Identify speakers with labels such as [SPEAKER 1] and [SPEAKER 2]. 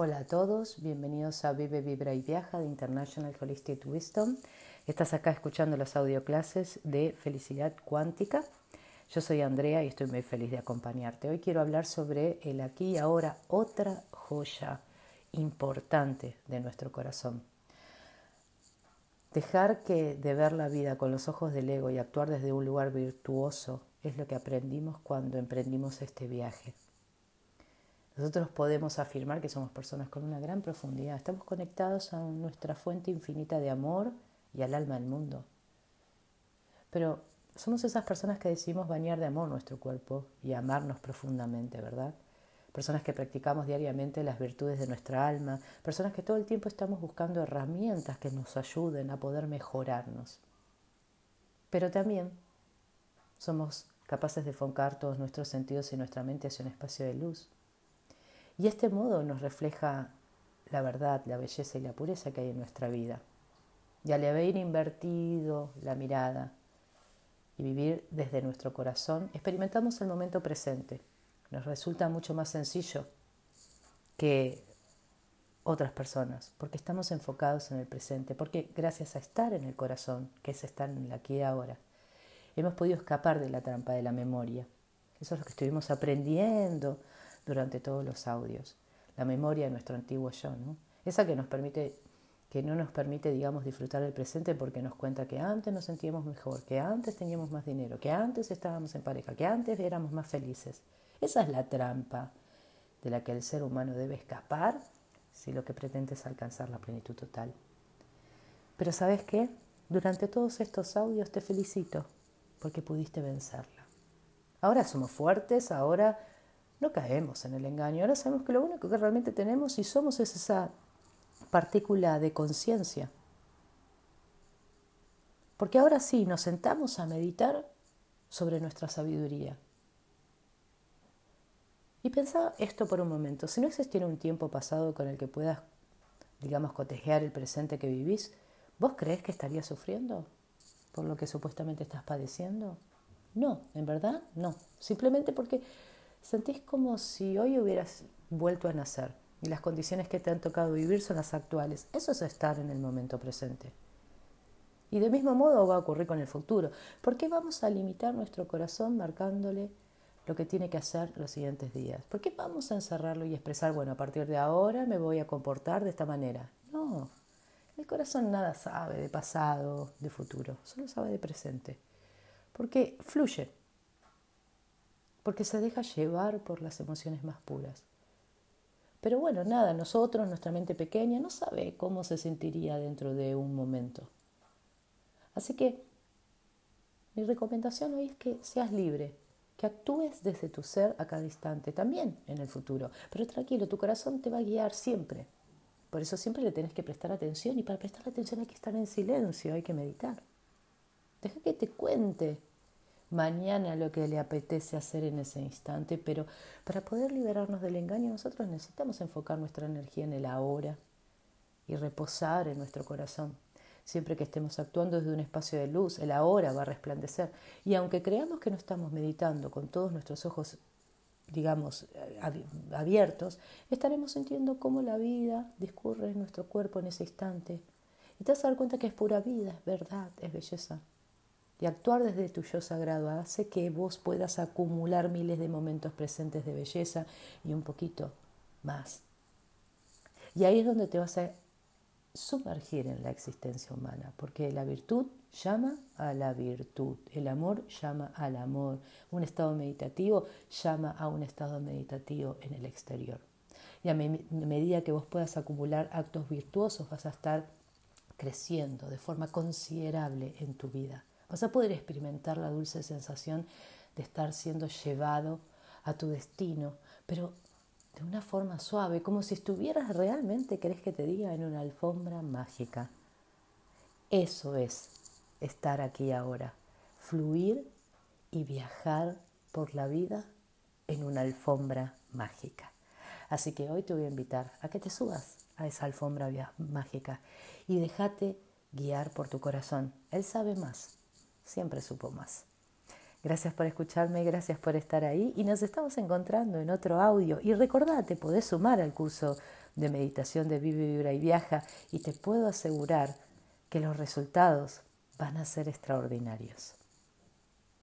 [SPEAKER 1] Hola a todos, bienvenidos a Vive, Vibra y Viaja de International Holistic Wisdom. Estás acá escuchando las audioclases de Felicidad Cuántica. Yo soy Andrea y estoy muy feliz de acompañarte. Hoy quiero hablar sobre el aquí y ahora, otra joya importante de nuestro corazón. Dejar que de ver la vida con los ojos del ego y actuar desde un lugar virtuoso es lo que aprendimos cuando emprendimos este viaje. Nosotros podemos afirmar que somos personas con una gran profundidad, estamos conectados a nuestra fuente infinita de amor y al alma del mundo. Pero somos esas personas que decidimos bañar de amor nuestro cuerpo y amarnos profundamente, ¿verdad? Personas que practicamos diariamente las virtudes de nuestra alma, personas que todo el tiempo estamos buscando herramientas que nos ayuden a poder mejorarnos. Pero también somos capaces de enfocar todos nuestros sentidos y nuestra mente hacia un espacio de luz y este modo nos refleja la verdad, la belleza y la pureza que hay en nuestra vida. Y al haber invertido la mirada y vivir desde nuestro corazón, experimentamos el momento presente. Nos resulta mucho más sencillo que otras personas, porque estamos enfocados en el presente, porque gracias a estar en el corazón, que es estar en el aquí y ahora, hemos podido escapar de la trampa de la memoria. Eso es lo que estuvimos aprendiendo durante todos los audios. La memoria de nuestro antiguo yo, ¿no? Esa que nos permite, que no nos permite, digamos, disfrutar del presente porque nos cuenta que antes nos sentíamos mejor, que antes teníamos más dinero, que antes estábamos en pareja, que antes éramos más felices. Esa es la trampa de la que el ser humano debe escapar si lo que pretende es alcanzar la plenitud total. Pero ¿sabes qué? Durante todos estos audios te felicito porque pudiste vencerla. Ahora somos fuertes, ahora no caemos en el engaño. Ahora sabemos que lo único que realmente tenemos y somos es esa partícula de conciencia. Porque ahora sí nos sentamos a meditar sobre nuestra sabiduría. Y pensá esto por un momento. Si no existiera un tiempo pasado con el que puedas, digamos, cotejear el presente que vivís, ¿vos crees que estarías sufriendo por lo que supuestamente estás padeciendo? No, en verdad no. Simplemente porque sentís como si hoy hubieras vuelto a nacer y las condiciones que te han tocado vivir son las actuales. Eso es estar en el momento presente. Y de mismo modo va a ocurrir con el futuro. ¿Por qué vamos a limitar nuestro corazón marcándole lo que tiene que hacer los siguientes días? ¿Por qué vamos a encerrarlo y expresar, bueno, a partir de ahora me voy a comportar de esta manera? No, el corazón nada sabe de pasado, de futuro, solo sabe de presente. Porque fluye, porque se deja llevar por las emociones más puras. Pero bueno, nada, nosotros, nuestra mente pequeña, no sabe cómo se sentiría dentro de un momento. Así que mi recomendación hoy es que seas libre, que actúes desde tu ser a cada instante, también en el futuro. Pero tranquilo, tu corazón te va a guiar siempre. Por eso siempre le tenés que prestar atención y para prestar atención hay que estar en silencio, hay que meditar. Deja que te cuente mañana lo que le apetece hacer en ese instante, pero para poder liberarnos del engaño nosotros necesitamos enfocar nuestra energía en el ahora y reposar en nuestro corazón. Siempre que estemos actuando desde un espacio de luz, el ahora va a resplandecer. Y aunque creamos que no estamos meditando con todos nuestros ojos, digamos, abiertos, estaremos sintiendo cómo la vida discurre en nuestro cuerpo en ese instante. Y te vas a dar cuenta que es pura vida, es verdad, es belleza. Y actuar desde tu yo sagrado hace que vos puedas acumular miles de momentos presentes de belleza y un poquito más. Y ahí es donde te vas a sumergir en la existencia humana, porque la virtud llama a la virtud, el amor llama al amor, un estado meditativo llama a un estado meditativo en el exterior. Y a medida que vos puedas acumular actos virtuosos, vas a estar creciendo de forma considerable en tu vida. Vas a poder experimentar la dulce sensación de estar siendo llevado a tu destino, pero de una forma suave, como si estuvieras realmente, querés que te diga, en una alfombra mágica. Eso es estar aquí ahora, fluir y viajar por la vida en una alfombra mágica. Así que hoy te voy a invitar a que te subas a esa alfombra mágica y déjate guiar por tu corazón. Él sabe más siempre supo más. Gracias por escucharme, gracias por estar ahí y nos estamos encontrando en otro audio. Y recordate, podés sumar al curso de meditación de Vive, Vibra y Viaja y te puedo asegurar que los resultados van a ser extraordinarios.